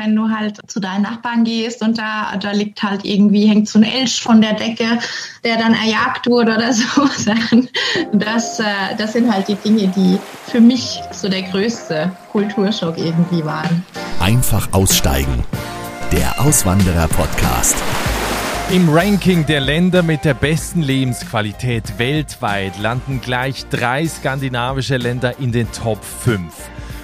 wenn du halt zu deinen Nachbarn gehst und da, da liegt halt irgendwie, hängt so ein Elch von der Decke, der dann erjagt wurde oder so. Das, äh, das sind halt die Dinge, die für mich so der größte Kulturschock irgendwie waren. Einfach aussteigen. Der Auswanderer-Podcast. Im Ranking der Länder mit der besten Lebensqualität weltweit landen gleich drei skandinavische Länder in den Top 5.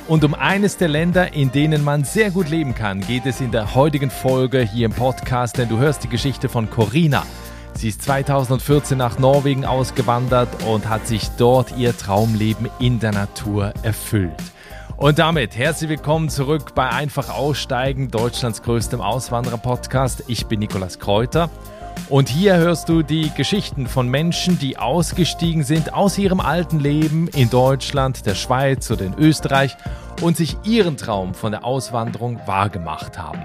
Und um eines der Länder, in denen man sehr gut leben kann, geht es in der heutigen Folge hier im Podcast, denn du hörst die Geschichte von Corina. Sie ist 2014 nach Norwegen ausgewandert und hat sich dort ihr Traumleben in der Natur erfüllt. Und damit herzlich willkommen zurück bei Einfach Aussteigen, Deutschlands größtem Auswanderer-Podcast. Ich bin Nikolas Kräuter. Und hier hörst du die Geschichten von Menschen, die ausgestiegen sind aus ihrem alten Leben in Deutschland, der Schweiz oder in Österreich und sich ihren Traum von der Auswanderung wahrgemacht haben.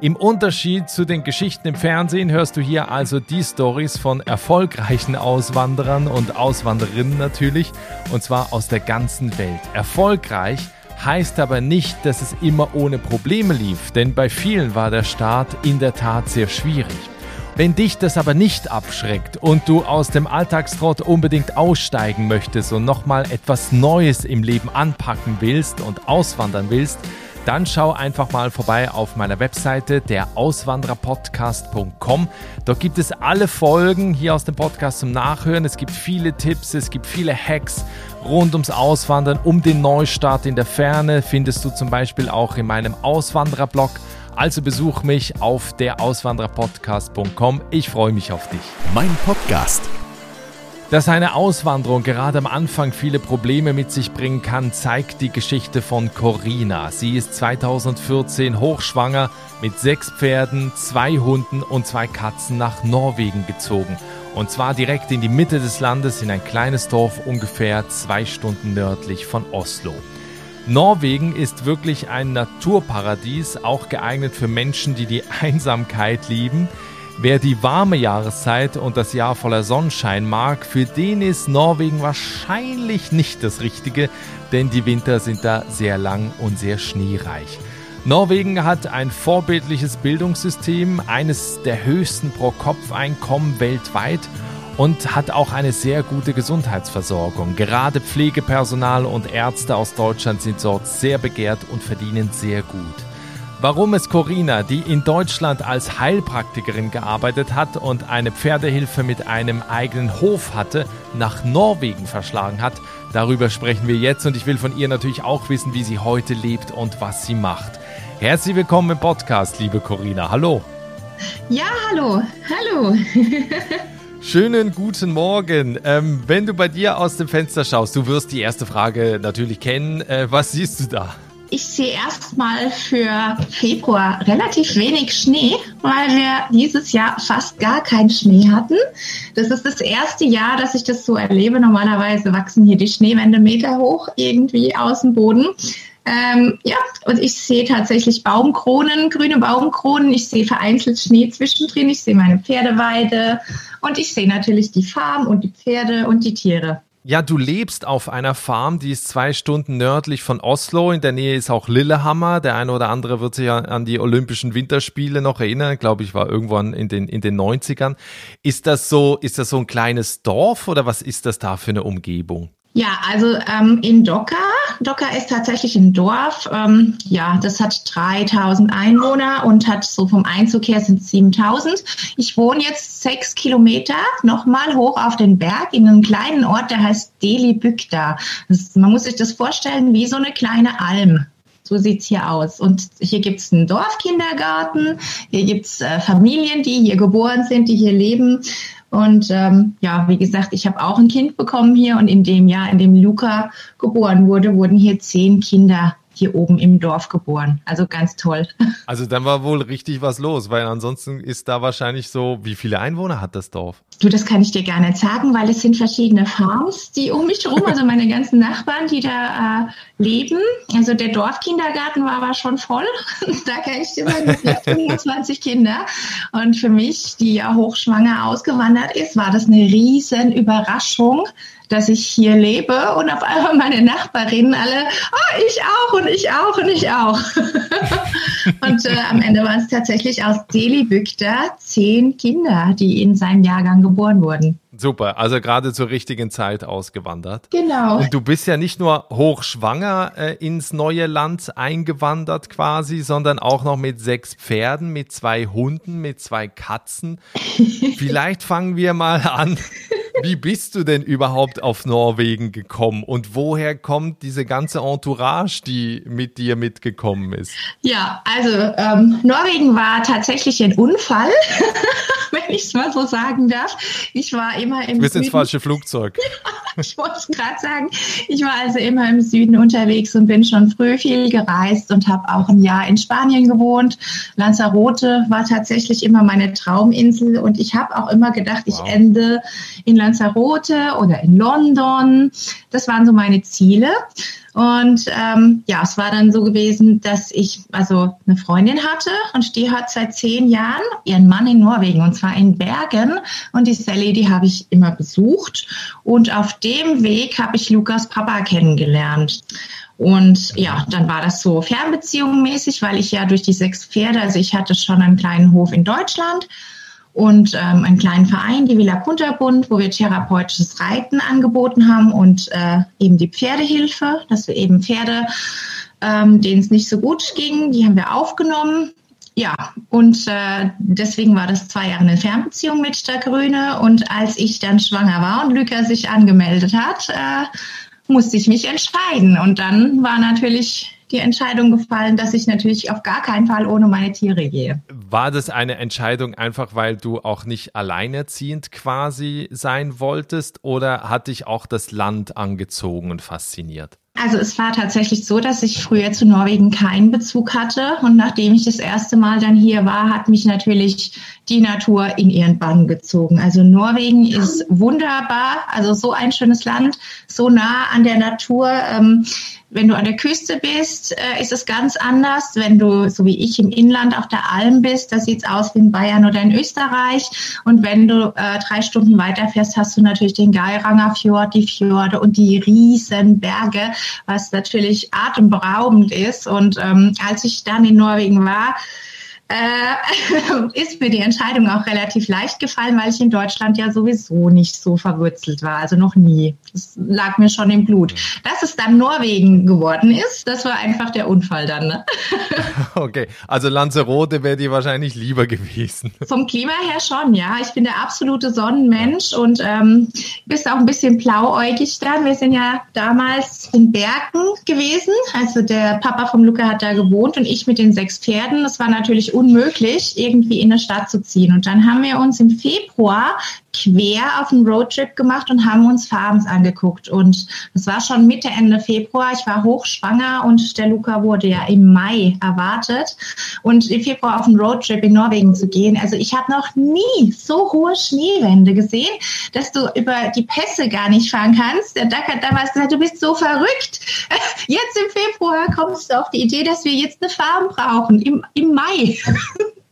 Im Unterschied zu den Geschichten im Fernsehen hörst du hier also die Stories von erfolgreichen Auswanderern und Auswanderinnen natürlich, und zwar aus der ganzen Welt. Erfolgreich heißt aber nicht, dass es immer ohne Probleme lief, denn bei vielen war der Start in der Tat sehr schwierig. Wenn dich das aber nicht abschreckt und du aus dem Alltagstrott unbedingt aussteigen möchtest und nochmal etwas Neues im Leben anpacken willst und auswandern willst, dann schau einfach mal vorbei auf meiner Webseite der Auswandererpodcast.com. Dort gibt es alle Folgen hier aus dem Podcast zum Nachhören. Es gibt viele Tipps, es gibt viele Hacks rund ums Auswandern, um den Neustart in der Ferne. Findest du zum Beispiel auch in meinem Auswandererblog. Also besuch mich auf der Auswandererpodcast.com. Ich freue mich auf dich. Mein Podcast dass eine Auswanderung gerade am Anfang viele Probleme mit sich bringen kann, zeigt die Geschichte von Corina. Sie ist 2014 hochschwanger mit sechs Pferden, zwei Hunden und zwei Katzen nach Norwegen gezogen. Und zwar direkt in die Mitte des Landes in ein kleines Dorf ungefähr zwei Stunden nördlich von Oslo. Norwegen ist wirklich ein Naturparadies, auch geeignet für Menschen, die die Einsamkeit lieben. Wer die warme Jahreszeit und das Jahr voller Sonnenschein mag, für den ist Norwegen wahrscheinlich nicht das Richtige, denn die Winter sind da sehr lang und sehr schneereich. Norwegen hat ein vorbildliches Bildungssystem, eines der höchsten Pro-Kopf-Einkommen weltweit und hat auch eine sehr gute Gesundheitsversorgung. Gerade Pflegepersonal und Ärzte aus Deutschland sind dort sehr begehrt und verdienen sehr gut. Warum es Corina, die in Deutschland als Heilpraktikerin gearbeitet hat und eine Pferdehilfe mit einem eigenen Hof hatte, nach Norwegen verschlagen hat, darüber sprechen wir jetzt und ich will von ihr natürlich auch wissen, wie sie heute lebt und was sie macht. Herzlich willkommen im Podcast, liebe Corina. Hallo. Ja, hallo. Hallo. Schönen guten Morgen. Ähm, wenn du bei dir aus dem Fenster schaust, du wirst die erste Frage natürlich kennen. Äh, was siehst du da? Ich sehe erstmal für Februar relativ wenig Schnee, weil wir dieses Jahr fast gar keinen Schnee hatten. Das ist das erste Jahr, dass ich das so erlebe. Normalerweise wachsen hier die Schneewände Meter hoch irgendwie aus dem Boden. Ähm, ja, und ich sehe tatsächlich Baumkronen, grüne Baumkronen. Ich sehe vereinzelt Schnee zwischendrin. Ich sehe meine Pferdeweide und ich sehe natürlich die Farm und die Pferde und die Tiere. Ja, du lebst auf einer Farm, die ist zwei Stunden nördlich von Oslo. In der Nähe ist auch Lillehammer. Der eine oder andere wird sich an die Olympischen Winterspiele noch erinnern. Glaube ich, war irgendwann in den, in den 90ern. Ist das so, ist das so ein kleines Dorf oder was ist das da für eine Umgebung? Ja, also ähm, in Docker. Docker ist tatsächlich ein Dorf. Ähm, ja, das hat 3000 Einwohner und hat so vom Einzug her sind 7000. Ich wohne jetzt sechs Kilometer nochmal hoch auf den Berg in einem kleinen Ort, der heißt Deli Bükta. Man muss sich das vorstellen wie so eine kleine Alm. So sieht's hier aus. Und hier gibt's einen Dorfkindergarten, hier gibt's äh, Familien, die hier geboren sind, die hier leben. Und ähm, ja, wie gesagt, ich habe auch ein Kind bekommen hier und in dem Jahr, in dem Luca geboren wurde, wurden hier zehn Kinder hier oben im Dorf geboren. Also ganz toll. Also dann war wohl richtig was los, weil ansonsten ist da wahrscheinlich so, wie viele Einwohner hat das Dorf? Du, das kann ich dir gar nicht sagen, weil es sind verschiedene Farms, die um mich herum, also meine ganzen Nachbarn, die da äh, leben. Also der Dorfkindergarten war aber schon voll. da kann ich dir sagen, es sind 25 Kinder. Und für mich, die ja hochschwanger ausgewandert ist, war das eine riesen Überraschung, dass ich hier lebe und auf einmal meine Nachbarinnen alle, oh, ich auch und ich auch und ich auch. und äh, am Ende waren es tatsächlich aus Deli Bükter zehn Kinder, die in seinem Jahrgang geboren wurden. Super, also gerade zur richtigen Zeit ausgewandert. Genau. Und du bist ja nicht nur hochschwanger äh, ins neue Land eingewandert quasi, sondern auch noch mit sechs Pferden, mit zwei Hunden, mit zwei Katzen. Vielleicht fangen wir mal an. Wie bist du denn überhaupt auf Norwegen gekommen und woher kommt diese ganze Entourage, die mit dir mitgekommen ist? Ja, also ähm, Norwegen war tatsächlich ein Unfall, wenn ich es mal so sagen darf. Ich war immer im Du bist ins falsche Flugzeug. ich wollte gerade sagen. Ich war also immer im Süden unterwegs und bin schon früh viel gereist und habe auch ein Jahr in Spanien gewohnt. Lanzarote war tatsächlich immer meine Trauminsel und ich habe auch immer gedacht, wow. ich ende in Lanzarote oder in London. Das waren so meine Ziele. Und ähm, ja, es war dann so gewesen, dass ich also eine Freundin hatte und die hat seit zehn Jahren ihren Mann in Norwegen und zwar in Bergen. Und die Sally, die habe ich immer besucht. Und auf dem Weg habe ich Lukas Papa kennengelernt. Und ja, dann war das so Fernbeziehung mäßig, weil ich ja durch die sechs Pferde, also ich hatte schon einen kleinen Hof in Deutschland und ähm, einen kleinen Verein, die Villa Kunterbund, wo wir therapeutisches Reiten angeboten haben und äh, eben die Pferdehilfe, dass wir eben Pferde, ähm, denen es nicht so gut ging, die haben wir aufgenommen. Ja, und äh, deswegen war das zwei Jahre eine Fernbeziehung mit der Grüne. Und als ich dann schwanger war und Lüker sich angemeldet hat, äh, musste ich mich entscheiden. Und dann war natürlich die Entscheidung gefallen, dass ich natürlich auf gar keinen Fall ohne meine Tiere gehe. War das eine Entscheidung einfach, weil du auch nicht alleinerziehend quasi sein wolltest oder hat dich auch das Land angezogen und fasziniert? Also es war tatsächlich so, dass ich früher zu Norwegen keinen Bezug hatte und nachdem ich das erste Mal dann hier war, hat mich natürlich die Natur in ihren Bann gezogen. Also Norwegen ist wunderbar, also so ein schönes Land, so nah an der Natur. Ähm, wenn du an der Küste bist, äh, ist es ganz anders. Wenn du, so wie ich, im Inland auf der Alm bist, da sieht's aus wie in Bayern oder in Österreich. Und wenn du äh, drei Stunden weiterfährst, hast du natürlich den Geiranger Fjord, die Fjorde und die riesen Berge, was natürlich atemberaubend ist. Und ähm, als ich dann in Norwegen war, äh, ist mir die Entscheidung auch relativ leicht gefallen, weil ich in Deutschland ja sowieso nicht so verwurzelt war, also noch nie. Das lag mir schon im Blut. Dass es dann Norwegen geworden ist, das war einfach der Unfall dann. Ne? Okay, also Lanzarote wäre dir wahrscheinlich lieber gewesen. Vom Klima her schon, ja. Ich bin der absolute Sonnenmensch und ähm, bist auch ein bisschen blauäugig dann. Wir sind ja damals in Bergen gewesen. Also der Papa vom Luca hat da gewohnt und ich mit den sechs Pferden. Das war natürlich unmöglich, irgendwie in eine Stadt zu ziehen. Und dann haben wir uns im Februar quer auf einen Roadtrip gemacht und haben uns Farms angeguckt. Und das war schon Mitte, Ende Februar. Ich war hochschwanger und der Luca wurde ja im Mai erwartet. Und im Februar auf einen Roadtrip in Norwegen zu gehen. Also ich habe noch nie so hohe Schneewände gesehen, dass du über die Pässe gar nicht fahren kannst. Der Duck hat damals gesagt, du bist so verrückt. Jetzt im Februar kommst du auf die Idee, dass wir jetzt eine Farm brauchen, im, im Mai.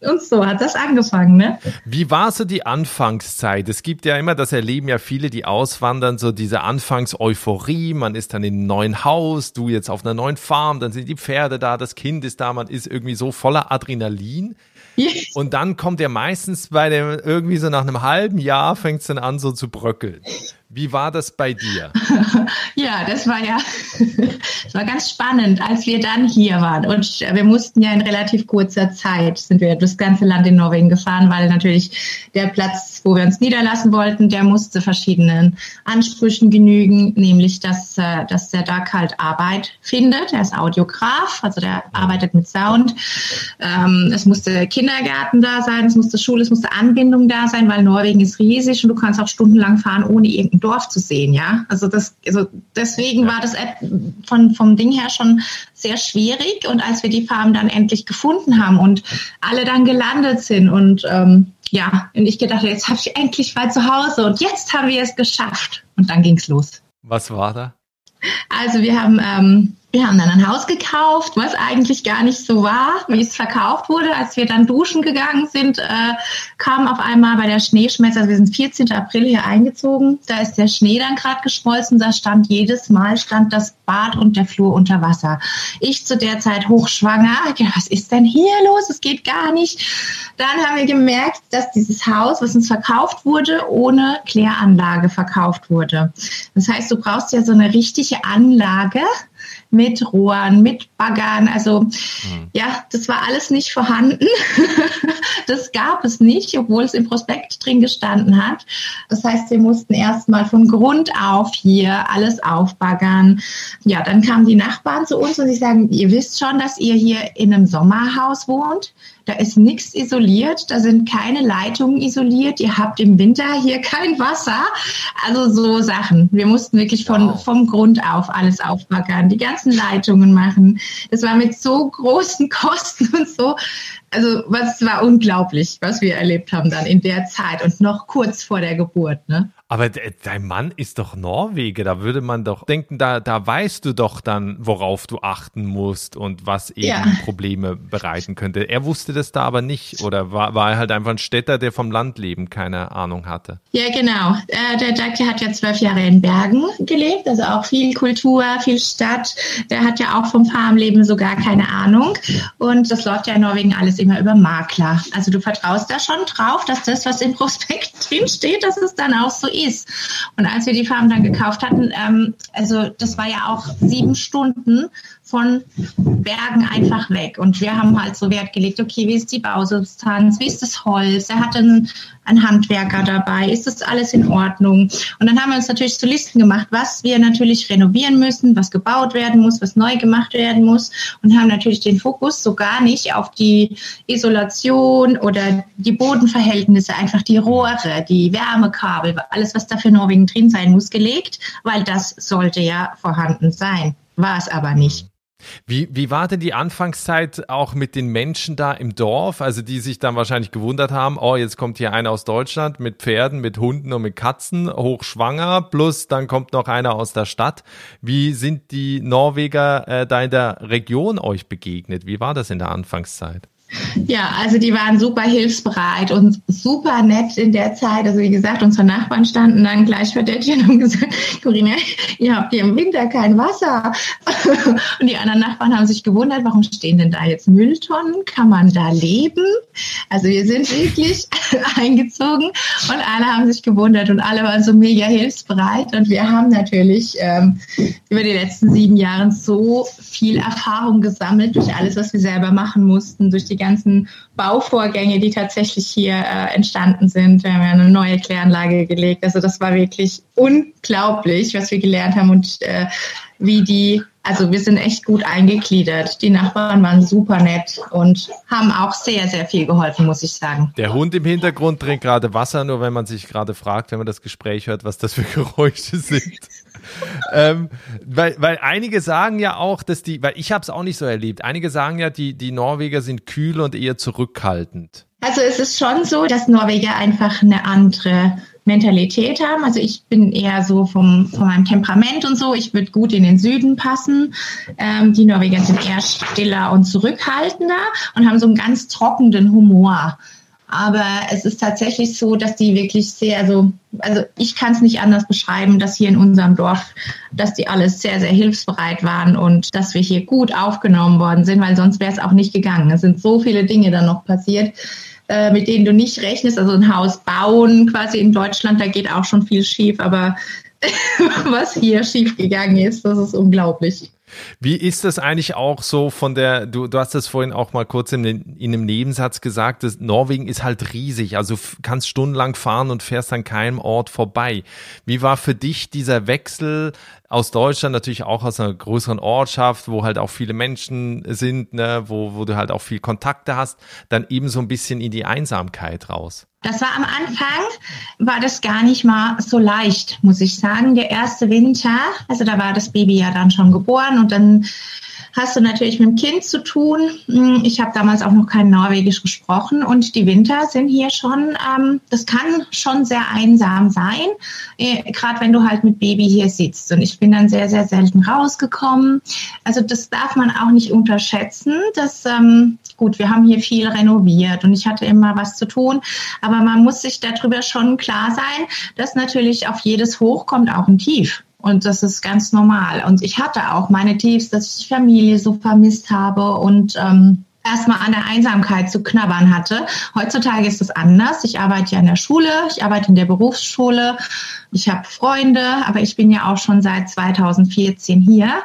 Und so hat das angefangen, ne? Wie war so die Anfangszeit? Es gibt ja immer, das erleben ja viele, die auswandern, so diese Anfangseuphorie. Man ist dann in einem neuen Haus, du jetzt auf einer neuen Farm, dann sind die Pferde da, das Kind ist da, man ist irgendwie so voller Adrenalin. Yes. Und dann kommt ja meistens bei dem, irgendwie so nach einem halben Jahr fängt es dann an so zu bröckeln. Wie war das bei dir? ja, das war ja, das war ganz spannend, als wir dann hier waren. Und wir mussten ja in relativ kurzer Zeit, sind wir das ganze Land in Norwegen gefahren, weil natürlich der Platz, wo wir uns niederlassen wollten, der musste verschiedenen Ansprüchen genügen, nämlich, dass, äh, dass der Duck halt Arbeit findet. Er ist Audiograf, also der arbeitet mit Sound. Ähm, es musste Kindergarten da sein, es musste Schule, es musste Anbindung da sein, weil Norwegen ist riesig und du kannst auch stundenlang fahren, ohne irgendeinen Dorf zu sehen, ja. Also das, also deswegen war das von, vom Ding her schon sehr schwierig. Und als wir die Farm dann endlich gefunden haben und alle dann gelandet sind und ähm, ja, und ich gedacht, jetzt habe ich endlich mal zu Hause und jetzt haben wir es geschafft. Und dann ging's los. Was war da? Also wir haben ähm, wir haben dann ein Haus gekauft, was eigentlich gar nicht so war, wie es verkauft wurde. Als wir dann duschen gegangen sind, äh, kam auf einmal bei der Schneeschmelze, also wir sind 14. April hier eingezogen, da ist der Schnee dann gerade geschmolzen, da stand jedes Mal stand das Bad und der Flur unter Wasser. Ich zu der Zeit hochschwanger, was ist denn hier los? Es geht gar nicht. Dann haben wir gemerkt, dass dieses Haus, was uns verkauft wurde, ohne Kläranlage verkauft wurde. Das heißt, du brauchst ja so eine richtige Anlage, mit Rohren, mit Baggern. Also mhm. ja, das war alles nicht vorhanden. das gab es nicht, obwohl es im Prospekt drin gestanden hat. Das heißt, wir mussten erstmal von Grund auf hier alles aufbaggern. Ja, dann kamen die Nachbarn zu uns und sie sagen, ihr wisst schon, dass ihr hier in einem Sommerhaus wohnt. Da ist nichts isoliert, da sind keine Leitungen isoliert. Ihr habt im Winter hier kein Wasser. Also so Sachen. Wir mussten wirklich von, wow. vom Grund auf alles aufbaggern, die ganzen Leitungen machen. Das war mit so großen Kosten und so also was war unglaublich, was wir erlebt haben dann in der Zeit und noch kurz vor der Geburt. Ne? Aber dein Mann ist doch Norweger, da würde man doch denken, da, da weißt du doch dann, worauf du achten musst und was eben ja. Probleme bereiten könnte. Er wusste das da aber nicht oder war, war er halt einfach ein Städter, der vom Landleben keine Ahnung hatte? Ja, genau. Äh, der Dr. hat ja zwölf Jahre in Bergen gelebt, also auch viel Kultur, viel Stadt. Der hat ja auch vom Farmleben so gar keine Ahnung und das läuft ja in Norwegen alles immer über Makler. Also du vertraust da schon drauf, dass das, was im Prospekt drin steht, dass es dann auch so ist. Und als wir die Farm dann gekauft hatten, ähm, also das war ja auch sieben Stunden von Bergen einfach weg. Und wir haben halt so Wert gelegt, okay, wie ist die Bausubstanz, wie ist das Holz, er hat einen, einen Handwerker dabei, ist das alles in Ordnung? Und dann haben wir uns natürlich so Listen gemacht, was wir natürlich renovieren müssen, was gebaut werden muss, was neu gemacht werden muss und haben natürlich den Fokus so gar nicht auf die Isolation oder die Bodenverhältnisse, einfach die Rohre, die Wärmekabel, alles, was da für Norwegen drin sein muss, gelegt, weil das sollte ja vorhanden sein. War es aber nicht. Wie, wie war denn die Anfangszeit auch mit den Menschen da im Dorf, also die sich dann wahrscheinlich gewundert haben, oh, jetzt kommt hier einer aus Deutschland mit Pferden, mit Hunden und mit Katzen, hochschwanger, plus dann kommt noch einer aus der Stadt. Wie sind die Norweger äh, da in der Region euch begegnet? Wie war das in der Anfangszeit? Ja, also die waren super hilfsbereit und super nett in der Zeit. Also wie gesagt, unsere Nachbarn standen dann gleich vor der Tür und haben gesagt, Corinna, ihr habt hier im Winter kein Wasser. Und die anderen Nachbarn haben sich gewundert, warum stehen denn da jetzt Mülltonnen? Kann man da leben? Also wir sind wirklich eingezogen und alle haben sich gewundert und alle waren so mega hilfsbereit. Und wir haben natürlich ähm, über die letzten sieben Jahre so viel Erfahrung gesammelt durch alles, was wir selber machen mussten, durch die ganzen Bauvorgänge, die tatsächlich hier äh, entstanden sind. Wir haben ja eine neue Kläranlage gelegt. Also das war wirklich unglaublich, was wir gelernt haben und äh, wie die, also wir sind echt gut eingegliedert. Die Nachbarn waren super nett und haben auch sehr, sehr viel geholfen, muss ich sagen. Der Hund im Hintergrund trinkt gerade Wasser, nur wenn man sich gerade fragt, wenn man das Gespräch hört, was das für Geräusche sind ähm, weil, weil einige sagen ja auch, dass die, weil ich habe es auch nicht so erlebt, einige sagen ja, die, die Norweger sind kühl und eher zurückhaltend. Also es ist schon so, dass Norweger einfach eine andere Mentalität haben. Also ich bin eher so vom, von meinem Temperament und so. Ich würde gut in den Süden passen. Ähm, die Norweger sind eher stiller und zurückhaltender und haben so einen ganz trockenen Humor. Aber es ist tatsächlich so, dass die wirklich sehr, also, also ich kann es nicht anders beschreiben, dass hier in unserem Dorf, dass die alles sehr, sehr hilfsbereit waren und dass wir hier gut aufgenommen worden sind, weil sonst wäre es auch nicht gegangen. Es sind so viele Dinge dann noch passiert, äh, mit denen du nicht rechnest. Also ein Haus bauen quasi in Deutschland, da geht auch schon viel schief, aber was hier schief gegangen ist, das ist unglaublich. Wie ist das eigentlich auch so von der, du, du hast das vorhin auch mal kurz in, in einem Nebensatz gesagt, dass Norwegen ist halt riesig, also kannst stundenlang fahren und fährst an keinem Ort vorbei. Wie war für dich dieser Wechsel aus Deutschland, natürlich auch aus einer größeren Ortschaft, wo halt auch viele Menschen sind, ne, wo, wo du halt auch viel Kontakte hast, dann eben so ein bisschen in die Einsamkeit raus? Das war am Anfang, war das gar nicht mal so leicht, muss ich sagen. Der erste Winter, also da war das Baby ja dann schon geboren und dann hast du natürlich mit dem Kind zu tun. Hm, ich habe damals auch noch kein Norwegisch gesprochen und die Winter sind hier schon, ähm, das kann schon sehr einsam sein, äh, gerade wenn du halt mit Baby hier sitzt. Und ich bin dann sehr, sehr selten rausgekommen. Also das darf man auch nicht unterschätzen. Das, ähm, gut, wir haben hier viel renoviert und ich hatte immer was zu tun, aber man muss sich darüber schon klar sein, dass natürlich auf jedes Hoch kommt auch ein Tief. Und das ist ganz normal. Und ich hatte auch meine Tiefs, dass ich Familie so vermisst habe und ähm, erstmal an der Einsamkeit zu knabbern hatte. Heutzutage ist es anders. Ich arbeite ja in der Schule, ich arbeite in der Berufsschule, ich habe Freunde, aber ich bin ja auch schon seit 2014 hier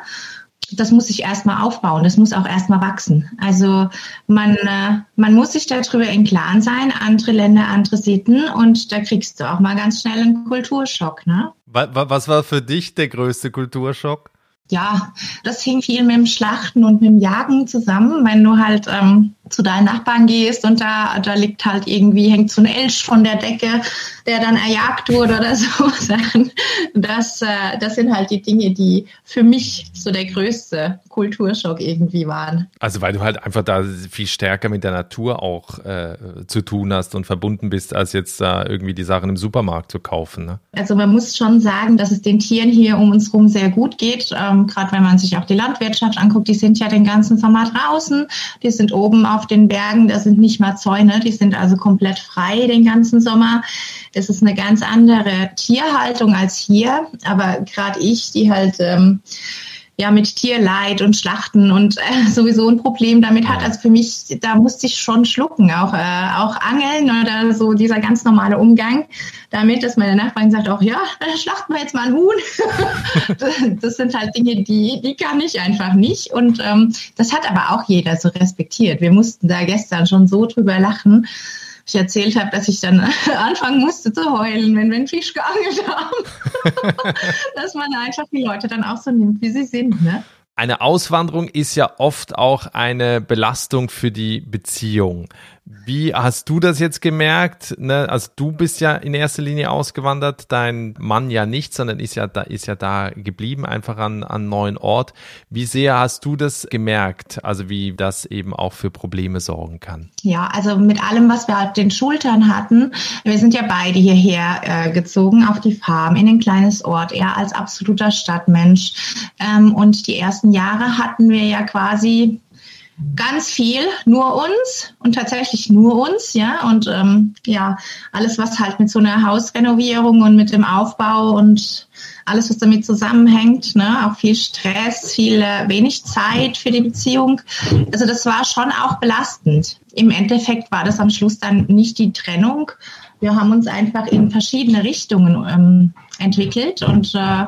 das muss sich erstmal aufbauen, das muss auch erstmal wachsen. Also man, äh, man muss sich darüber im Klaren sein, andere Länder, andere Sitten und da kriegst du auch mal ganz schnell einen Kulturschock. Ne? Was war für dich der größte Kulturschock? Ja, das hing viel mit dem Schlachten und mit dem Jagen zusammen. Wenn du halt ähm, zu deinen Nachbarn gehst und da, da liegt halt irgendwie, hängt so ein Elch von der Decke, der dann erjagt wurde oder so. Das, äh, das sind halt die Dinge, die für mich so der größte Kulturschock irgendwie waren. Also weil du halt einfach da viel stärker mit der Natur auch äh, zu tun hast und verbunden bist, als jetzt da äh, irgendwie die Sachen im Supermarkt zu kaufen. Ne? Also man muss schon sagen, dass es den Tieren hier um uns herum sehr gut geht. Ähm, Gerade wenn man sich auch die Landwirtschaft anguckt, die sind ja den ganzen Sommer draußen, die sind oben auf auf den Bergen, da sind nicht mal Zäune, die sind also komplett frei den ganzen Sommer. Es ist eine ganz andere Tierhaltung als hier, aber gerade ich, die halt ähm, ja mit Tierleid und Schlachten und äh, sowieso ein Problem damit hat. Also für mich, da musste ich schon schlucken, auch, äh, auch Angeln oder so dieser ganz normale Umgang damit, dass meine Nachbarin sagt auch, ja, schlachten wir jetzt mal ein Huhn. das sind halt Dinge, die, die kann ich einfach nicht. Und ähm, das hat aber auch jeder so respektiert. Wir mussten da gestern schon so drüber lachen ich erzählt habe, dass ich dann anfangen musste zu heulen, wenn wir einen Fisch geangelt haben. dass man einfach die Leute dann auch so nimmt, wie sie sind. Ne? Eine Auswanderung ist ja oft auch eine Belastung für die Beziehung. Wie hast du das jetzt gemerkt? Ne? Also du bist ja in erster Linie ausgewandert, dein Mann ja nicht, sondern ist ja da, ist ja da geblieben, einfach an, an neuen Ort. Wie sehr hast du das gemerkt? Also wie das eben auch für Probleme sorgen kann? Ja, also mit allem, was wir auf den Schultern hatten, wir sind ja beide hierher äh, gezogen auf die Farm in ein kleines Ort, er als absoluter Stadtmensch. Ähm, und die ersten Jahre hatten wir ja quasi ganz viel, nur uns und tatsächlich nur uns, ja. Und ähm, ja, alles, was halt mit so einer Hausrenovierung und mit dem Aufbau und alles, was damit zusammenhängt, ne, auch viel Stress, viel äh, wenig Zeit für die Beziehung. Also das war schon auch belastend. Im Endeffekt war das am Schluss dann nicht die Trennung. Wir haben uns einfach in verschiedene Richtungen ähm, entwickelt und äh,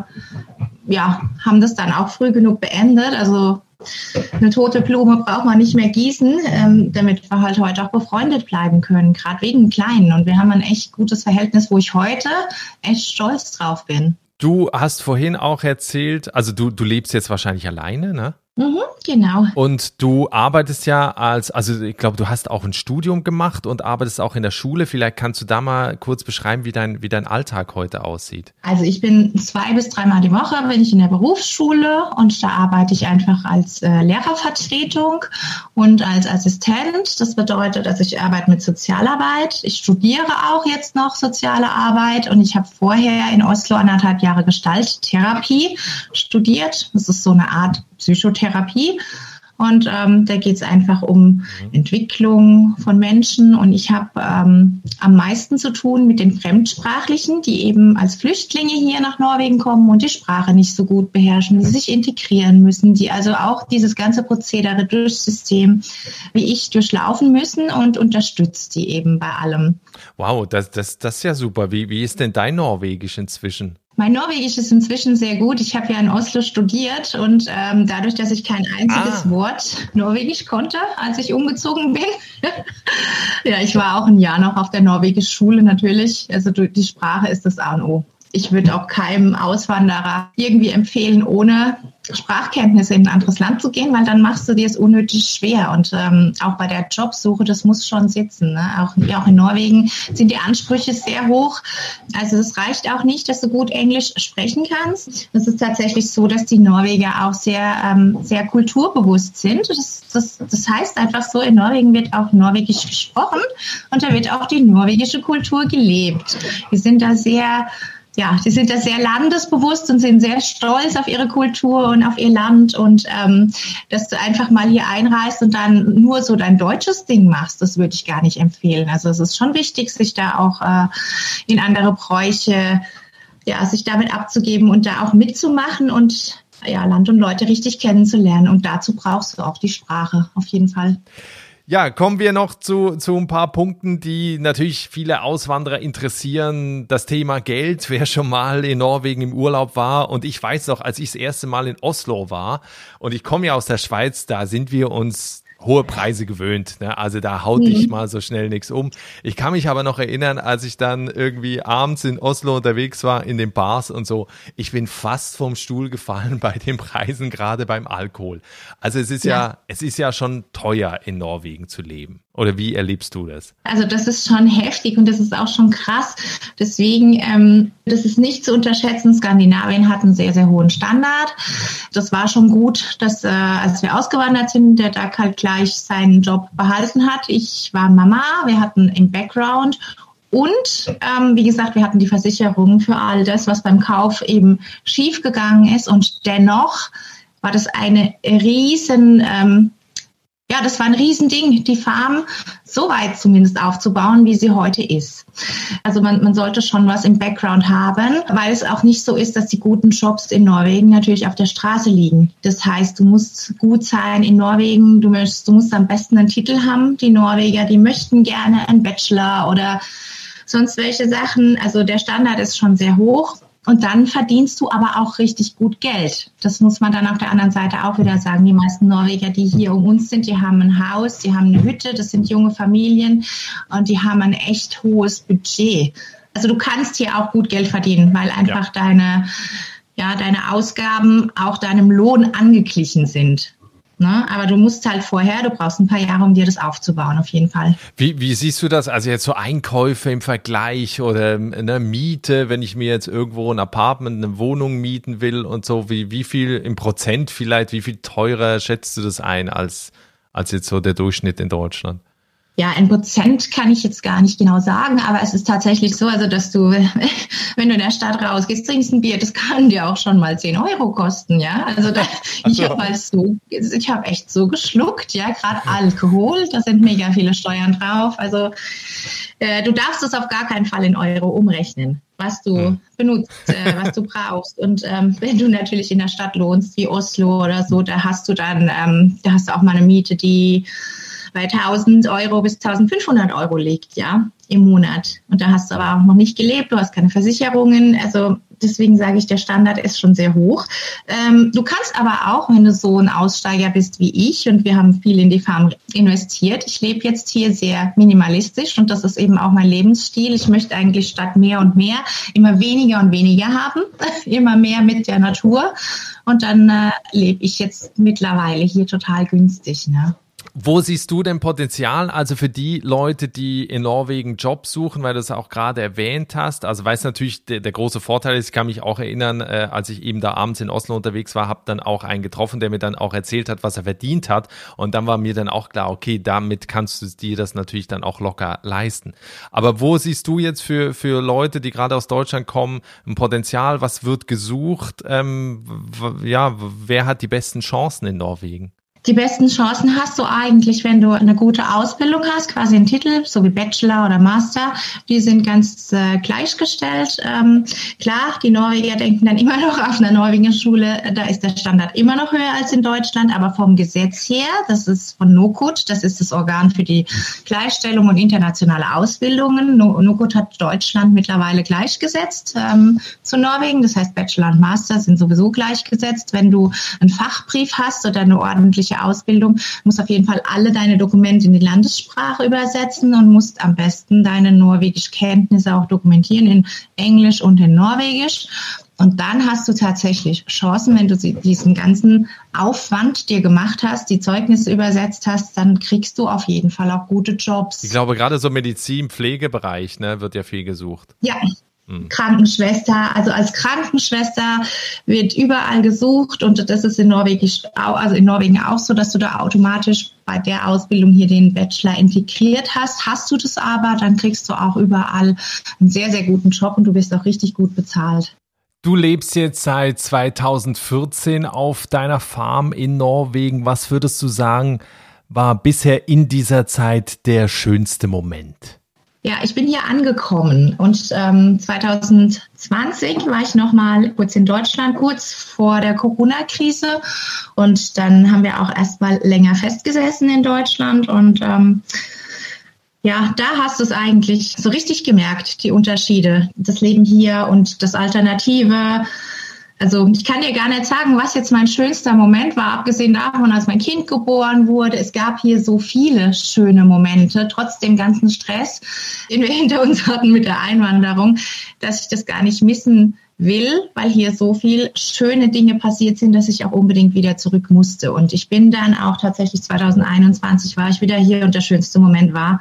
ja, haben das dann auch früh genug beendet. Also eine tote Blume braucht man nicht mehr gießen, ähm, damit wir halt heute auch befreundet bleiben können, gerade wegen Kleinen. Und wir haben ein echt gutes Verhältnis, wo ich heute echt stolz drauf bin. Du hast vorhin auch erzählt, also du, du lebst jetzt wahrscheinlich alleine, ne? Mhm, genau. Und du arbeitest ja als, also ich glaube, du hast auch ein Studium gemacht und arbeitest auch in der Schule. Vielleicht kannst du da mal kurz beschreiben, wie dein, wie dein Alltag heute aussieht. Also ich bin zwei bis dreimal die Woche bin ich in der Berufsschule und da arbeite ich einfach als äh, Lehrervertretung und als Assistent. Das bedeutet, dass ich arbeite mit Sozialarbeit. Ich studiere auch jetzt noch soziale Arbeit und ich habe vorher in Oslo anderthalb Jahre Gestalttherapie studiert. Das ist so eine Art Psychotherapie. Und ähm, da geht es einfach um mhm. Entwicklung von Menschen. Und ich habe ähm, am meisten zu tun mit den Fremdsprachlichen, die eben als Flüchtlinge hier nach Norwegen kommen und die Sprache nicht so gut beherrschen, die sich integrieren müssen, die also auch dieses ganze Prozedere durchs System wie ich durchlaufen müssen und unterstützt die eben bei allem. Wow, das, das, das ist ja super. Wie, wie ist denn dein Norwegisch inzwischen? Mein Norwegisch ist inzwischen sehr gut. Ich habe ja in Oslo studiert und ähm, dadurch, dass ich kein einziges ah. Wort Norwegisch konnte, als ich umgezogen bin. ja, ich war auch ein Jahr noch auf der norwegischen Schule natürlich. Also die Sprache ist das A und O. Ich würde auch keinem Auswanderer irgendwie empfehlen, ohne Sprachkenntnisse in ein anderes Land zu gehen, weil dann machst du dir es unnötig schwer. Und ähm, auch bei der Jobsuche, das muss schon sitzen. Ne? Auch, auch in Norwegen sind die Ansprüche sehr hoch. Also es reicht auch nicht, dass du gut Englisch sprechen kannst. Es ist tatsächlich so, dass die Norweger auch sehr, ähm, sehr kulturbewusst sind. Das, das, das heißt einfach so, in Norwegen wird auch Norwegisch gesprochen und da wird auch die norwegische Kultur gelebt. Wir sind da sehr ja, die sind da sehr landesbewusst und sind sehr stolz auf ihre Kultur und auf ihr Land und ähm, dass du einfach mal hier einreist und dann nur so dein deutsches Ding machst, das würde ich gar nicht empfehlen. Also es ist schon wichtig, sich da auch äh, in andere Bräuche, ja, sich damit abzugeben und da auch mitzumachen und ja, Land und Leute richtig kennenzulernen. Und dazu brauchst du auch die Sprache, auf jeden Fall. Ja, kommen wir noch zu, zu ein paar Punkten, die natürlich viele Auswanderer interessieren. Das Thema Geld, wer schon mal in Norwegen im Urlaub war. Und ich weiß noch, als ich das erste Mal in Oslo war und ich komme ja aus der Schweiz, da sind wir uns hohe Preise gewöhnt. Ne? Also da haut dich mhm. mal so schnell nichts um. Ich kann mich aber noch erinnern, als ich dann irgendwie abends in Oslo unterwegs war, in den Bars und so, ich bin fast vom Stuhl gefallen bei den Preisen, gerade beim Alkohol. Also es ist ja, ja es ist ja schon teuer in Norwegen zu leben. Oder wie erlebst du das? Also das ist schon heftig und das ist auch schon krass. Deswegen, ähm, das ist nicht zu unterschätzen. Skandinavien hat einen sehr, sehr hohen Standard. Das war schon gut, dass äh, als wir ausgewandert sind, der Doug halt gleich seinen Job behalten hat. Ich war Mama, wir hatten im Background und ähm, wie gesagt, wir hatten die Versicherung für all das, was beim Kauf eben schiefgegangen ist. Und dennoch war das eine riesen ähm, ja, das war ein Riesending, die Farm so weit zumindest aufzubauen, wie sie heute ist. Also man, man sollte schon was im Background haben, weil es auch nicht so ist, dass die guten Jobs in Norwegen natürlich auf der Straße liegen. Das heißt, du musst gut sein in Norwegen, du, möchtest, du musst am besten einen Titel haben. Die Norweger, die möchten gerne einen Bachelor oder sonst welche Sachen. Also der Standard ist schon sehr hoch. Und dann verdienst du aber auch richtig gut Geld. Das muss man dann auf der anderen Seite auch wieder sagen. Die meisten Norweger, die hier um uns sind, die haben ein Haus, die haben eine Hütte, das sind junge Familien und die haben ein echt hohes Budget. Also du kannst hier auch gut Geld verdienen, weil einfach ja. deine, ja, deine Ausgaben auch deinem Lohn angeglichen sind. Ne? Aber du musst halt vorher, du brauchst ein paar Jahre, um dir das aufzubauen, auf jeden Fall. Wie, wie siehst du das? Also jetzt so Einkäufe im Vergleich oder eine Miete, wenn ich mir jetzt irgendwo ein Apartment, eine Wohnung mieten will und so, wie, wie viel im Prozent vielleicht, wie viel teurer schätzt du das ein als, als jetzt so der Durchschnitt in Deutschland? Ja, ein Prozent kann ich jetzt gar nicht genau sagen, aber es ist tatsächlich so, also dass du, wenn du in der Stadt rausgehst, trinkst ein Bier, das kann dir auch schon mal 10 Euro kosten, ja. Also da, ich habe mal so, ich habe echt so geschluckt, ja, gerade Alkohol, da sind mega viele Steuern drauf. Also äh, du darfst es auf gar keinen Fall in Euro umrechnen, was du hm. benutzt, äh, was du brauchst. Und ähm, wenn du natürlich in der Stadt lohnst, wie Oslo oder so, da hast du dann, ähm, da hast du auch mal eine Miete, die bei 1000 Euro bis 1500 Euro liegt, ja, im Monat. Und da hast du aber auch noch nicht gelebt, du hast keine Versicherungen. Also deswegen sage ich, der Standard ist schon sehr hoch. Ähm, du kannst aber auch, wenn du so ein Aussteiger bist wie ich, und wir haben viel in die Farm investiert. Ich lebe jetzt hier sehr minimalistisch und das ist eben auch mein Lebensstil. Ich möchte eigentlich statt mehr und mehr immer weniger und weniger haben, immer mehr mit der Natur. Und dann äh, lebe ich jetzt mittlerweile hier total günstig. Ne? Wo siehst du denn Potenzial, also für die Leute, die in Norwegen Jobs suchen, weil du es auch gerade erwähnt hast? Also weiß natürlich, der, der, große Vorteil ist, ich kann mich auch erinnern, äh, als ich eben da abends in Oslo unterwegs war, habe dann auch einen getroffen, der mir dann auch erzählt hat, was er verdient hat. Und dann war mir dann auch klar, okay, damit kannst du dir das natürlich dann auch locker leisten. Aber wo siehst du jetzt für, für Leute, die gerade aus Deutschland kommen, ein Potenzial? Was wird gesucht? Ähm, ja, wer hat die besten Chancen in Norwegen? Die besten Chancen hast du eigentlich, wenn du eine gute Ausbildung hast, quasi einen Titel, so wie Bachelor oder Master. Die sind ganz äh, gleichgestellt. Ähm, klar, die Norweger denken dann immer noch auf einer norwegischen Schule, da ist der Standard immer noch höher als in Deutschland, aber vom Gesetz her, das ist von NOKUT, das ist das Organ für die Gleichstellung und internationale Ausbildungen. NOKUT hat Deutschland mittlerweile gleichgesetzt ähm, zu Norwegen. Das heißt, Bachelor und Master sind sowieso gleichgesetzt. Wenn du einen Fachbrief hast oder eine ordentliche berufliche Ausbildung, musst auf jeden Fall alle deine Dokumente in die Landessprache übersetzen und musst am besten deine norwegisch Kenntnisse auch dokumentieren in Englisch und in Norwegisch. Und dann hast du tatsächlich Chancen, wenn du diesen ganzen Aufwand dir gemacht hast, die Zeugnisse übersetzt hast, dann kriegst du auf jeden Fall auch gute Jobs. Ich glaube, gerade so Medizin, Pflegebereich, ne, wird ja viel gesucht. Ja. Krankenschwester. Also als Krankenschwester wird überall gesucht und das ist in Norwegen, also in Norwegen auch so, dass du da automatisch bei der Ausbildung hier den Bachelor integriert hast. Hast du das aber, dann kriegst du auch überall einen sehr, sehr guten Job und du bist auch richtig gut bezahlt. Du lebst jetzt seit 2014 auf deiner Farm in Norwegen. Was würdest du sagen, war bisher in dieser Zeit der schönste Moment? Ja, ich bin hier angekommen und ähm, 2020 war ich noch mal kurz in Deutschland, kurz vor der Corona-Krise. Und dann haben wir auch erst mal länger festgesessen in Deutschland und ähm, ja, da hast du es eigentlich so richtig gemerkt, die Unterschiede, das Leben hier und das Alternative also ich kann dir gar nicht sagen, was jetzt mein schönster Moment war, abgesehen davon, als mein Kind geboren wurde. Es gab hier so viele schöne Momente, trotz dem ganzen Stress, den wir hinter uns hatten mit der Einwanderung, dass ich das gar nicht missen will, weil hier so viel schöne Dinge passiert sind, dass ich auch unbedingt wieder zurück musste. Und ich bin dann auch tatsächlich 2021 war ich wieder hier und der schönste Moment war,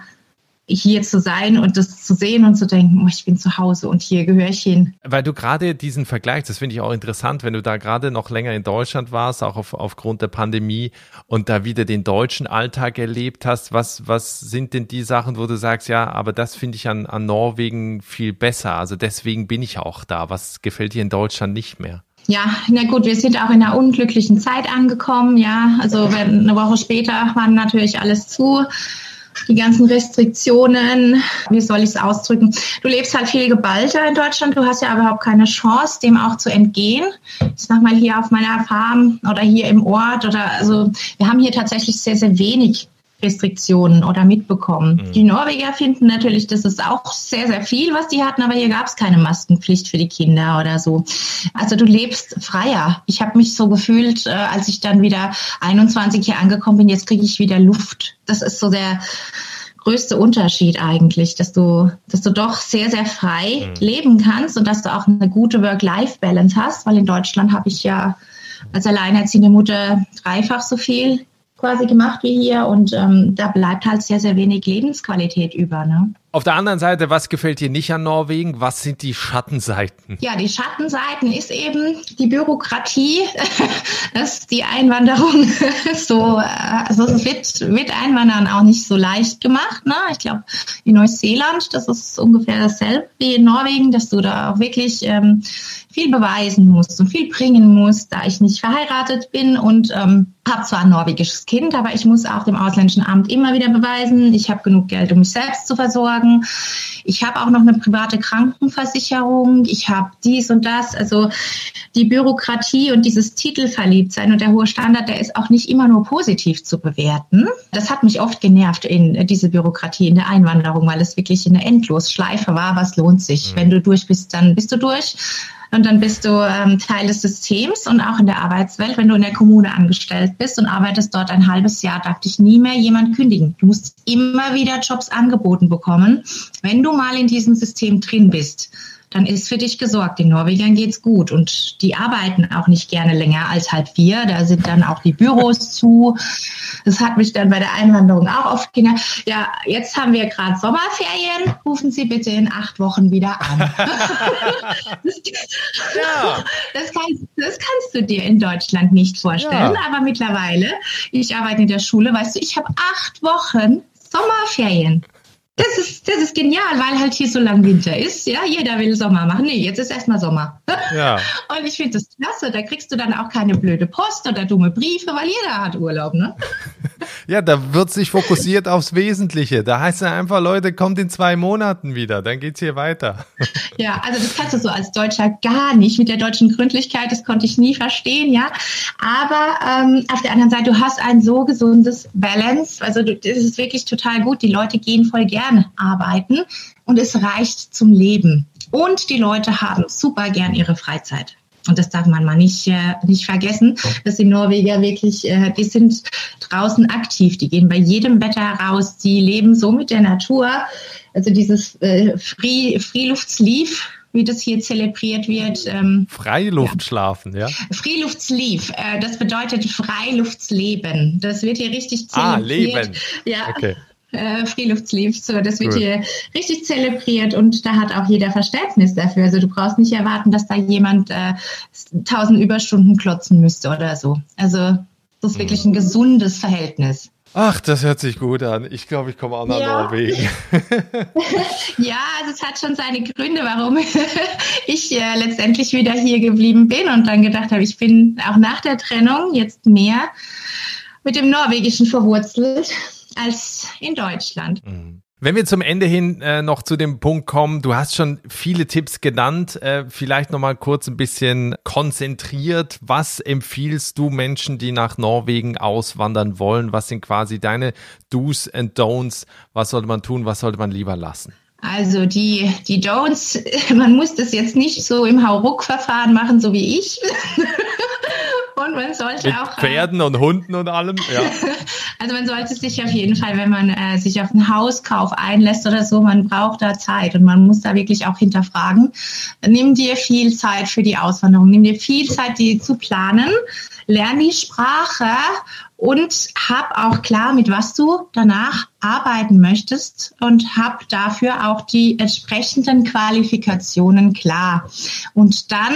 hier zu sein und das zu sehen und zu denken, oh, ich bin zu Hause und hier gehöre ich hin. Weil du gerade diesen Vergleich, das finde ich auch interessant, wenn du da gerade noch länger in Deutschland warst, auch auf, aufgrund der Pandemie und da wieder den deutschen Alltag erlebt hast. Was, was sind denn die Sachen, wo du sagst, ja, aber das finde ich an, an Norwegen viel besser. Also deswegen bin ich auch da. Was gefällt dir in Deutschland nicht mehr? Ja, na gut, wir sind auch in einer unglücklichen Zeit angekommen. Ja, also wenn, eine Woche später war natürlich alles zu die ganzen Restriktionen, wie soll ich es ausdrücken? Du lebst halt viel geballter in Deutschland, du hast ja überhaupt keine Chance, dem auch zu entgehen. Ich sag mal hier auf meiner Farm oder hier im Ort oder also wir haben hier tatsächlich sehr, sehr wenig Restriktionen oder mitbekommen. Mhm. Die Norweger finden natürlich, das ist auch sehr, sehr viel, was die hatten, aber hier gab es keine Maskenpflicht für die Kinder oder so. Also du lebst freier. Ich habe mich so gefühlt, äh, als ich dann wieder 21 hier angekommen bin, jetzt kriege ich wieder Luft. Das ist so der größte Unterschied eigentlich, dass du, dass du doch sehr, sehr frei mhm. leben kannst und dass du auch eine gute Work-Life-Balance hast, weil in Deutschland habe ich ja als alleinerziehende Mutter dreifach so viel quasi gemacht wie hier und ähm, da bleibt halt sehr, sehr wenig Lebensqualität über. Ne? Auf der anderen Seite, was gefällt dir nicht an Norwegen? Was sind die Schattenseiten? Ja, die Schattenseiten ist eben die Bürokratie, dass die Einwanderung so, äh, also es wird, wird Einwandern auch nicht so leicht gemacht. Ne? Ich glaube, in Neuseeland, das ist ungefähr dasselbe wie in Norwegen, dass du da auch wirklich ähm, viel beweisen musst und viel bringen musst, da ich nicht verheiratet bin und ähm, habe zwar ein norwegisches Kind, aber ich muss auch dem ausländischen Amt immer wieder beweisen, ich habe genug Geld, um mich selbst zu versorgen. Ich habe auch noch eine private Krankenversicherung. Ich habe dies und das. Also die Bürokratie und dieses Titelverliebtsein und der hohe Standard, der ist auch nicht immer nur positiv zu bewerten. Das hat mich oft genervt in diese Bürokratie in der Einwanderung, weil es wirklich eine Endlosschleife war. Was lohnt sich? Mhm. Wenn du durch bist, dann bist du durch. Und dann bist du ähm, Teil des Systems und auch in der Arbeitswelt. Wenn du in der Kommune angestellt bist und arbeitest dort ein halbes Jahr, darf dich nie mehr jemand kündigen. Du musst immer wieder Jobs angeboten bekommen, wenn du mal in diesem System drin bist dann ist für dich gesorgt. Den Norwegern geht's gut und die arbeiten auch nicht gerne länger als halb vier. Da sind dann auch die Büros zu. Das hat mich dann bei der Einwanderung auch oft genervt. Ja, jetzt haben wir gerade Sommerferien. Rufen Sie bitte in acht Wochen wieder an. das, ja. das, kannst, das, kannst, du dir in Deutschland nicht vorstellen. Ja. Aber mittlerweile, ich arbeite in der Schule, weißt du, ich habe acht Wochen Sommerferien. Das ist, das ist genial, weil halt hier so lang Winter ist. Ja, jeder will Sommer machen. Nee, jetzt ist erstmal Sommer. Ja. Und ich finde das klasse. Da kriegst du dann auch keine blöde Post oder dumme Briefe, weil jeder hat Urlaub, ne? Ja, da wird sich fokussiert aufs Wesentliche. Da heißt es einfach, Leute, kommt in zwei Monaten wieder, dann geht's hier weiter. Ja, also das kannst du so als Deutscher gar nicht mit der deutschen Gründlichkeit, das konnte ich nie verstehen, ja. Aber ähm, auf der anderen Seite, du hast ein so gesundes Balance. Also du, das ist wirklich total gut. Die Leute gehen voll gern arbeiten und es reicht zum Leben. Und die Leute haben super gern ihre Freizeit. Und das darf man mal nicht, äh, nicht vergessen, dass die Norweger wirklich, äh, die sind draußen aktiv, die gehen bei jedem Wetter raus, die leben so mit der Natur. Also dieses äh, Free, Freeluftslief, wie das hier zelebriert wird. Ähm, Freiluftschlafen, ja. ja? Freeluftsleave, äh, das bedeutet Freiluftleben. Das wird hier richtig zelebriert. Ah, Leben. Ja. Okay. Äh, Freeluftsleave, so, das wird cool. hier richtig zelebriert und da hat auch jeder Verständnis dafür. Also du brauchst nicht erwarten, dass da jemand äh, tausend Überstunden klotzen müsste oder so. Also das ist wirklich ein gesundes Verhältnis. Ach, das hört sich gut an. Ich glaube, ich komme auch nach ja. Norwegen. ja, also es hat schon seine Gründe, warum ich äh, letztendlich wieder hier geblieben bin und dann gedacht habe, ich bin auch nach der Trennung jetzt mehr mit dem Norwegischen verwurzelt als in Deutschland. Mhm. Wenn wir zum Ende hin äh, noch zu dem Punkt kommen, du hast schon viele Tipps genannt, äh, vielleicht noch mal kurz ein bisschen konzentriert. Was empfiehlst du Menschen, die nach Norwegen auswandern wollen? Was sind quasi deine Do's and Don'ts? Was sollte man tun? Was sollte man lieber lassen? Also die, die Don'ts, man muss das jetzt nicht so im Hauruck-Verfahren machen, so wie ich. und man sollte Mit auch. Äh, Pferden und Hunden und allem, ja. also man sollte sich auf jeden Fall, wenn man äh, sich auf einen Hauskauf einlässt oder so, man braucht da Zeit und man muss da wirklich auch hinterfragen. Nimm dir viel Zeit für die Auswanderung, nimm dir viel Zeit, die zu planen, lern die Sprache und hab auch klar, mit was du danach arbeiten möchtest und hab dafür auch die entsprechenden Qualifikationen klar. Und dann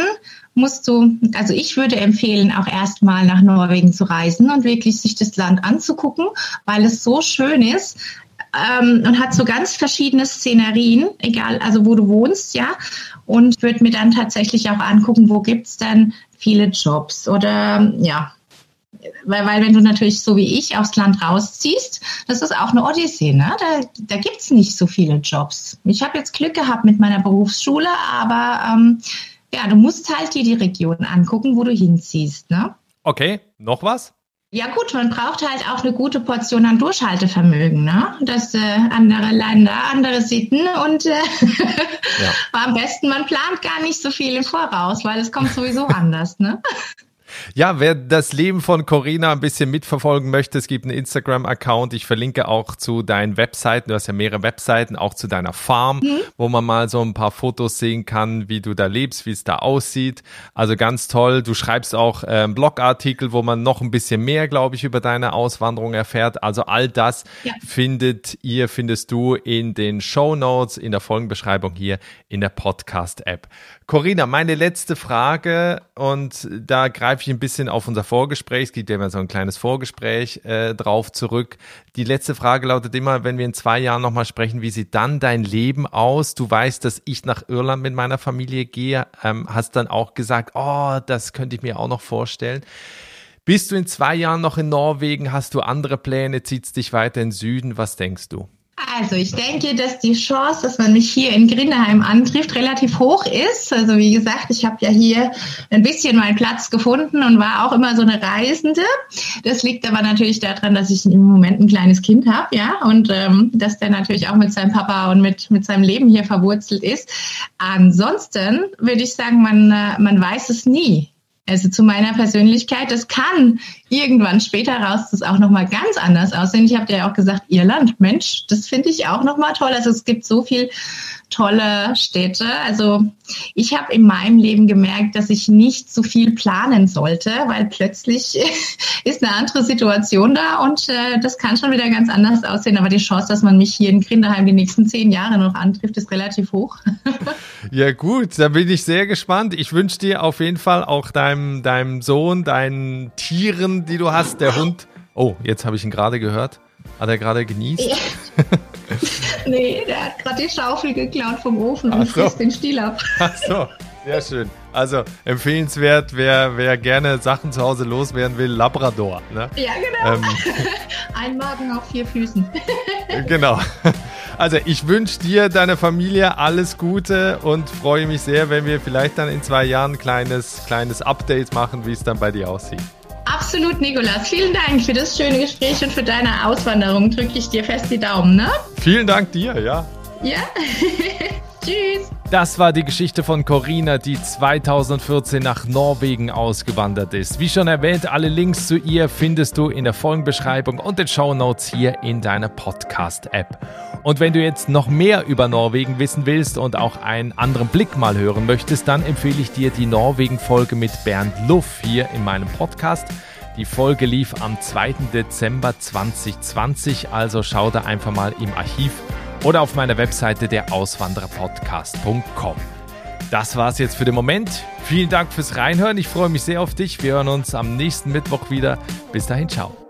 musst du, also ich würde empfehlen, auch erstmal nach Norwegen zu reisen und wirklich sich das Land anzugucken, weil es so schön ist ähm, und hat so ganz verschiedene Szenerien, egal, also wo du wohnst, ja. Und würde mir dann tatsächlich auch angucken, wo gibt's denn viele Jobs oder ja, weil, weil wenn du natürlich so wie ich aufs Land rausziehst, das ist auch eine Odyssee, ne? Da, da gibt's nicht so viele Jobs. Ich habe jetzt Glück gehabt mit meiner Berufsschule, aber ähm, ja, du musst halt dir die Region angucken, wo du hinziehst, ne? Okay, noch was? Ja gut, man braucht halt auch eine gute Portion an Durchhaltevermögen, ne? Das äh, andere Länder, andere Sitten und äh, ja. am besten man plant gar nicht so viel im Voraus, weil es kommt sowieso anders, ne? Ja, wer das Leben von Corinna ein bisschen mitverfolgen möchte, es gibt einen Instagram-Account. Ich verlinke auch zu deinen Webseiten. Du hast ja mehrere Webseiten, auch zu deiner Farm, mhm. wo man mal so ein paar Fotos sehen kann, wie du da lebst, wie es da aussieht. Also ganz toll. Du schreibst auch äh, Blogartikel, wo man noch ein bisschen mehr, glaube ich, über deine Auswanderung erfährt. Also all das ja. findet ihr, findest du in den Show Notes, in der Folgenbeschreibung hier in der Podcast-App. Corinna, meine letzte Frage und da greife ich ein bisschen auf unser Vorgespräch, es gibt ja immer so ein kleines Vorgespräch äh, drauf zurück. Die letzte Frage lautet immer, wenn wir in zwei Jahren nochmal sprechen, wie sieht dann dein Leben aus? Du weißt, dass ich nach Irland mit meiner Familie gehe, ähm, hast dann auch gesagt, oh, das könnte ich mir auch noch vorstellen. Bist du in zwei Jahren noch in Norwegen? Hast du andere Pläne? Zieht dich weiter in den Süden? Was denkst du? Also ich denke, dass die Chance, dass man mich hier in Grindeheim antrifft, relativ hoch ist. Also wie gesagt, ich habe ja hier ein bisschen meinen Platz gefunden und war auch immer so eine Reisende. Das liegt aber natürlich daran, dass ich im Moment ein kleines Kind habe, ja, und ähm, dass der natürlich auch mit seinem Papa und mit mit seinem Leben hier verwurzelt ist. Ansonsten würde ich sagen, man äh, man weiß es nie. Also zu meiner Persönlichkeit, das kann irgendwann später raus das auch nochmal ganz anders aussehen. Ich habe ja auch gesagt, Irland, Mensch, das finde ich auch nochmal toll. Also es gibt so viel tolle Städte. Also ich habe in meinem Leben gemerkt, dass ich nicht so viel planen sollte, weil plötzlich ist eine andere Situation da und äh, das kann schon wieder ganz anders aussehen. Aber die Chance, dass man mich hier in Grindeheim die nächsten zehn Jahre noch antrifft, ist relativ hoch. ja gut, da bin ich sehr gespannt. Ich wünsche dir auf jeden Fall auch deinem, deinem Sohn, deinen Tieren, die du hast, der Hund. Oh, jetzt habe ich ihn gerade gehört. Hat er gerade genießt? Ja. nee, der hat gerade die Schaufel geklaut vom Ofen und so. frisst den Stiel ab. Ach so, sehr schön. Also empfehlenswert, wer, wer gerne Sachen zu Hause loswerden will, Labrador. Ne? Ja, genau. Ähm, Ein Magen auf vier Füßen. genau. Also ich wünsche dir, deiner Familie alles Gute und freue mich sehr, wenn wir vielleicht dann in zwei Jahren ein kleines, kleines Update machen, wie es dann bei dir aussieht. Absolut, Nikolas. Vielen Dank für das schöne Gespräch und für deine Auswanderung. Drücke ich dir fest die Daumen, ne? Vielen Dank dir, ja. Ja. Tschüss. Das war die Geschichte von Corina, die 2014 nach Norwegen ausgewandert ist. Wie schon erwähnt, alle Links zu ihr findest du in der Folgenbeschreibung und den Show Notes hier in deiner Podcast-App. Und wenn du jetzt noch mehr über Norwegen wissen willst und auch einen anderen Blick mal hören möchtest, dann empfehle ich dir die Norwegen-Folge mit Bernd Luff hier in meinem Podcast. Die Folge lief am 2. Dezember 2020, also schau da einfach mal im Archiv oder auf meiner Webseite der Auswandererpodcast.com. Das war's jetzt für den Moment. Vielen Dank fürs Reinhören. Ich freue mich sehr auf dich. Wir hören uns am nächsten Mittwoch wieder. Bis dahin, ciao.